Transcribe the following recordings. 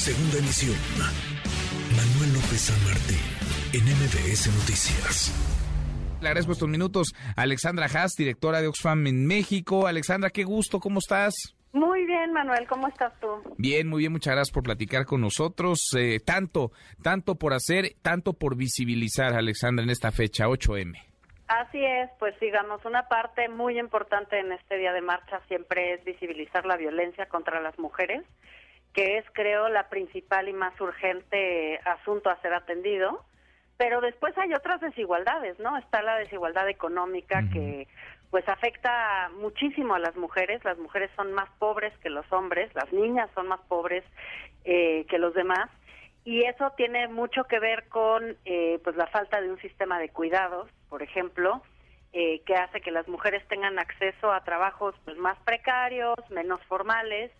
Segunda emisión. Manuel López San Martín, en MBS Noticias. Le agradezco estos minutos a Alexandra Haas, directora de Oxfam en México. Alexandra, qué gusto, ¿cómo estás? Muy bien, Manuel, ¿cómo estás tú? Bien, muy bien, muchas gracias por platicar con nosotros. Eh, tanto, tanto por hacer, tanto por visibilizar, Alexandra, en esta fecha, 8M. Así es, pues digamos, una parte muy importante en este día de marcha siempre es visibilizar la violencia contra las mujeres, que es, creo, la principal y más urgente asunto a ser atendido. Pero después hay otras desigualdades, ¿no? Está la desigualdad económica que pues afecta muchísimo a las mujeres. Las mujeres son más pobres que los hombres, las niñas son más pobres eh, que los demás y eso tiene mucho que ver con eh, pues la falta de un sistema de cuidados, por ejemplo, eh, que hace que las mujeres tengan acceso a trabajos pues más precarios, menos formales,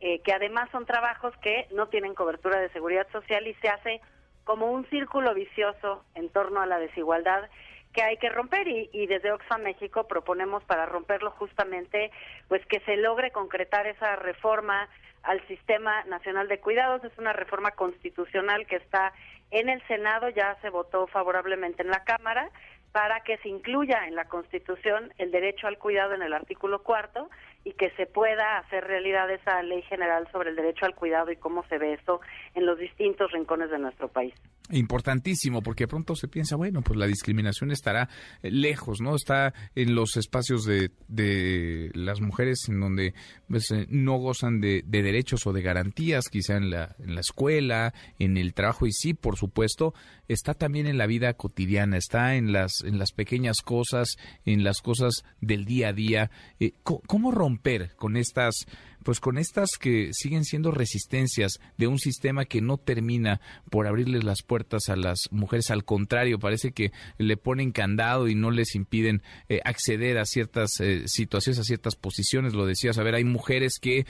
eh, que además son trabajos que no tienen cobertura de seguridad social y se hace como un círculo vicioso en torno a la desigualdad que hay que romper y, y, desde Oxfam México proponemos para romperlo justamente pues que se logre concretar esa reforma al Sistema Nacional de Cuidados. Es una reforma constitucional que está en el Senado, ya se votó favorablemente en la Cámara para que se incluya en la Constitución el derecho al cuidado en el artículo cuarto y que se pueda hacer realidad esa ley general sobre el derecho al cuidado y cómo se ve eso en los distintos rincones de nuestro país. Importantísimo, porque pronto se piensa, bueno, pues la discriminación estará eh, lejos, ¿no? Está en los espacios de, de las mujeres en donde pues, eh, no gozan de, de, derechos o de garantías, quizá en la, en la escuela, en el trabajo, y sí, por supuesto, está también en la vida cotidiana, está en las, en las pequeñas cosas, en las cosas del día a día. Eh, ¿Cómo romper con estas pues con estas que siguen siendo resistencias de un sistema que no termina por abrirles las puertas a las mujeres, al contrario, parece que le ponen candado y no les impiden eh, acceder a ciertas eh, situaciones, a ciertas posiciones, lo decías, a ver, hay mujeres que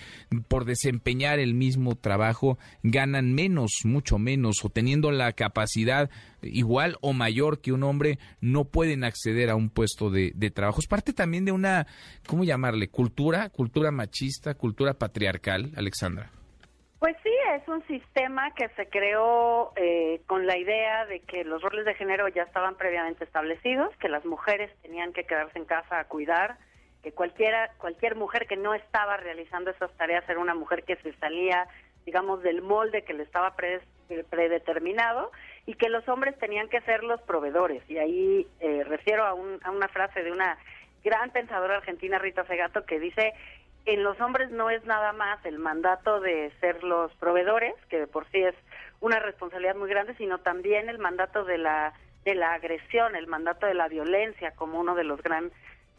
por desempeñar el mismo trabajo ganan menos, mucho menos, o teniendo la capacidad igual o mayor que un hombre, no pueden acceder a un puesto de, de trabajo. Es parte también de una, ¿cómo llamarle? Cultura, cultura machista, cultura patriarcal, Alexandra. Pues sí, es un sistema que se creó eh, con la idea de que los roles de género ya estaban previamente establecidos, que las mujeres tenían que quedarse en casa a cuidar, que cualquiera, cualquier mujer que no estaba realizando esas tareas era una mujer que se salía, digamos, del molde que le estaba predeterminado y que los hombres tenían que ser los proveedores. Y ahí eh, refiero a, un, a una frase de una gran pensadora argentina, Rita Segato, que dice en los hombres no es nada más el mandato de ser los proveedores, que de por sí es una responsabilidad muy grande, sino también el mandato de la de la agresión, el mandato de la violencia como uno de los gran,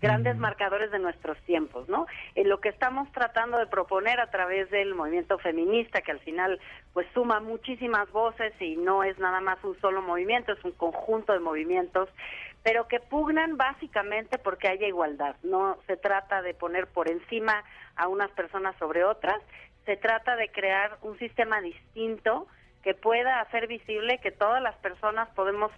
grandes marcadores de nuestros tiempos, ¿no? En lo que estamos tratando de proponer a través del movimiento feminista, que al final pues suma muchísimas voces y no es nada más un solo movimiento, es un conjunto de movimientos pero que pugnan básicamente porque haya igualdad. No se trata de poner por encima a unas personas sobre otras, se trata de crear un sistema distinto que pueda hacer visible que todas las personas podemos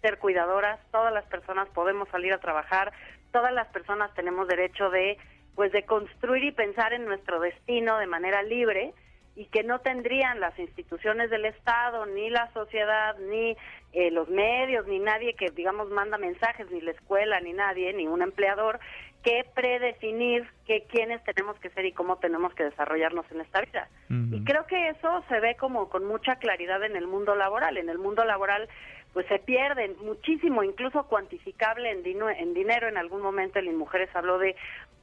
ser cuidadoras, todas las personas podemos salir a trabajar, todas las personas tenemos derecho de pues de construir y pensar en nuestro destino de manera libre y que no tendrían las instituciones del Estado, ni la sociedad, ni eh, los medios, ni nadie que, digamos, manda mensajes, ni la escuela, ni nadie, ni un empleador, que predefinir que quiénes tenemos que ser y cómo tenemos que desarrollarnos en esta vida. Y creo que eso se ve como con mucha claridad en el mundo laboral. En el mundo laboral pues se pierden muchísimo, incluso cuantificable en, en dinero. En algún momento el Mujeres habló de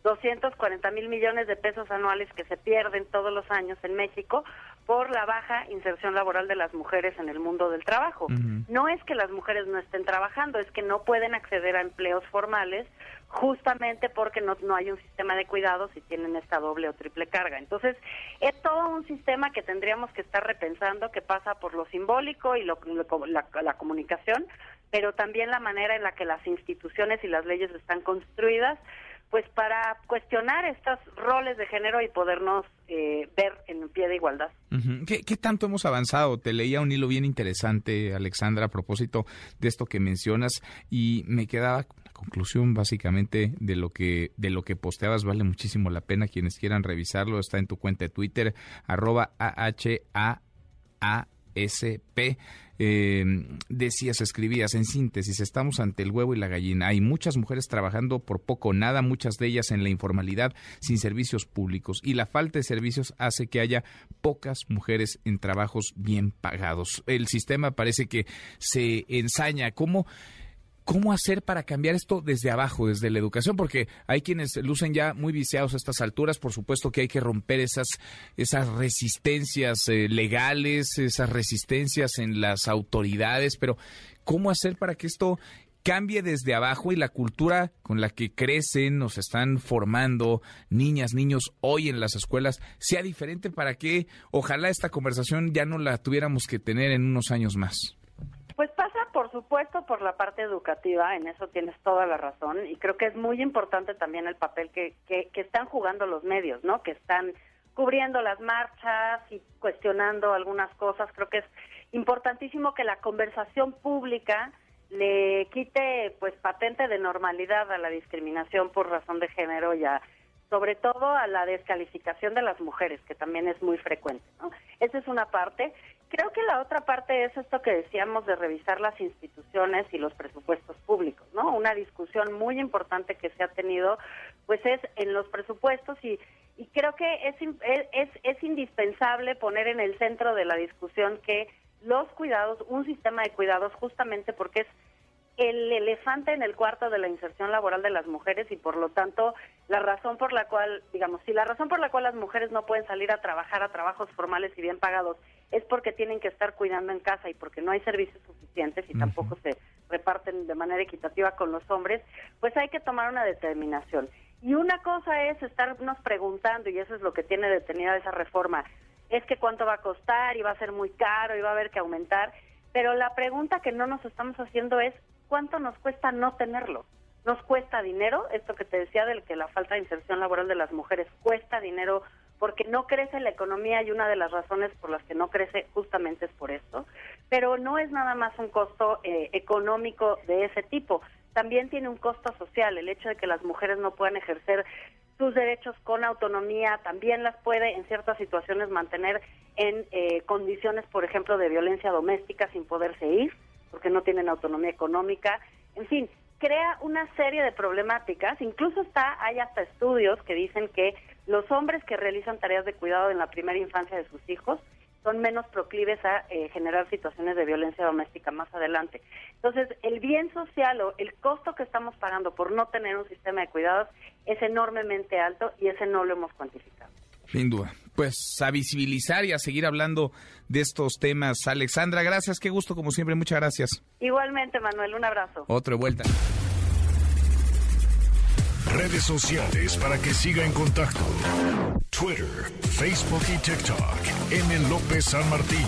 240 mil millones de pesos anuales que se pierden todos los años en México por la baja inserción laboral de las mujeres en el mundo del trabajo. No es que las mujeres no estén trabajando, es que no pueden acceder a empleos formales justamente porque no, no hay un sistema de cuidados y tienen esta doble o triple carga. Entonces, es todo un sistema que tendríamos que estar repensando que pasa por lo simbólico y lo, la, la comunicación, pero también la manera en la que las instituciones y las leyes están construidas pues para cuestionar estos roles de género y podernos eh, ver en pie de igualdad. ¿Qué, tanto hemos avanzado? Te leía un hilo bien interesante, Alexandra, a propósito de esto que mencionas y me quedaba la conclusión básicamente de lo que de lo que posteabas vale muchísimo la pena quienes quieran revisarlo está en tu cuenta de Twitter arroba AHA ASP. Eh, decías, escribías, en síntesis, estamos ante el huevo y la gallina. Hay muchas mujeres trabajando por poco nada, muchas de ellas en la informalidad, sin servicios públicos. Y la falta de servicios hace que haya pocas mujeres en trabajos bien pagados. El sistema parece que se ensaña. ¿Cómo? ¿Cómo hacer para cambiar esto desde abajo, desde la educación? Porque hay quienes lucen ya muy viciados a estas alturas. Por supuesto que hay que romper esas, esas resistencias eh, legales, esas resistencias en las autoridades. Pero, ¿cómo hacer para que esto cambie desde abajo y la cultura con la que crecen, nos están formando niñas, niños hoy en las escuelas sea diferente para que ojalá esta conversación ya no la tuviéramos que tener en unos años más? Por supuesto, por la parte educativa, en eso tienes toda la razón, y creo que es muy importante también el papel que, que, están jugando los medios, ¿no? Que están cubriendo las marchas y cuestionando algunas cosas. Creo que es importantísimo que la conversación pública le quite, pues, patente de normalidad a la discriminación por razón de género y a sobre todo a la descalificación de las mujeres, que también es muy frecuente. ¿no? Esa es una parte. Creo que la otra parte es esto que decíamos de revisar las instituciones y los presupuestos públicos, ¿no? Una discusión muy importante que se ha tenido, pues es en los presupuestos y, y creo que es, es, es indispensable poner en el centro de la discusión que los cuidados, un sistema de cuidados, justamente porque es el elefante en el cuarto de la inserción laboral de las mujeres y por lo tanto la razón por la cual, digamos, si la razón por la cual las mujeres no pueden salir a trabajar a trabajos formales y bien pagados es porque tienen que estar cuidando en casa y porque no hay servicios suficientes y tampoco se reparten de manera equitativa con los hombres, pues hay que tomar una determinación. Y una cosa es estarnos preguntando, y eso es lo que tiene detenida esa reforma, es que cuánto va a costar y va a ser muy caro y va a haber que aumentar, pero la pregunta que no nos estamos haciendo es ¿cuánto nos cuesta no tenerlo? Nos cuesta dinero, esto que te decía del que la falta de inserción laboral de las mujeres cuesta dinero porque no crece la economía y una de las razones por las que no crece justamente es por esto, pero no es nada más un costo eh, económico de ese tipo, también tiene un costo social, el hecho de que las mujeres no puedan ejercer sus derechos con autonomía, también las puede en ciertas situaciones mantener en eh, condiciones, por ejemplo, de violencia doméstica sin poderse ir porque no tienen autonomía económica, en fin, crea una serie de problemáticas, incluso está hay hasta estudios que dicen que los hombres que realizan tareas de cuidado en la primera infancia de sus hijos son menos proclives a eh, generar situaciones de violencia doméstica más adelante. Entonces, el bien social o el costo que estamos pagando por no tener un sistema de cuidados es enormemente alto y ese no lo hemos cuantificado. Sin duda. Pues a visibilizar y a seguir hablando de estos temas. Alexandra, gracias, qué gusto como siempre, muchas gracias. Igualmente, Manuel, un abrazo. Otra vuelta. Redes sociales para que siga en contacto: Twitter, Facebook y TikTok. M. López San Martín.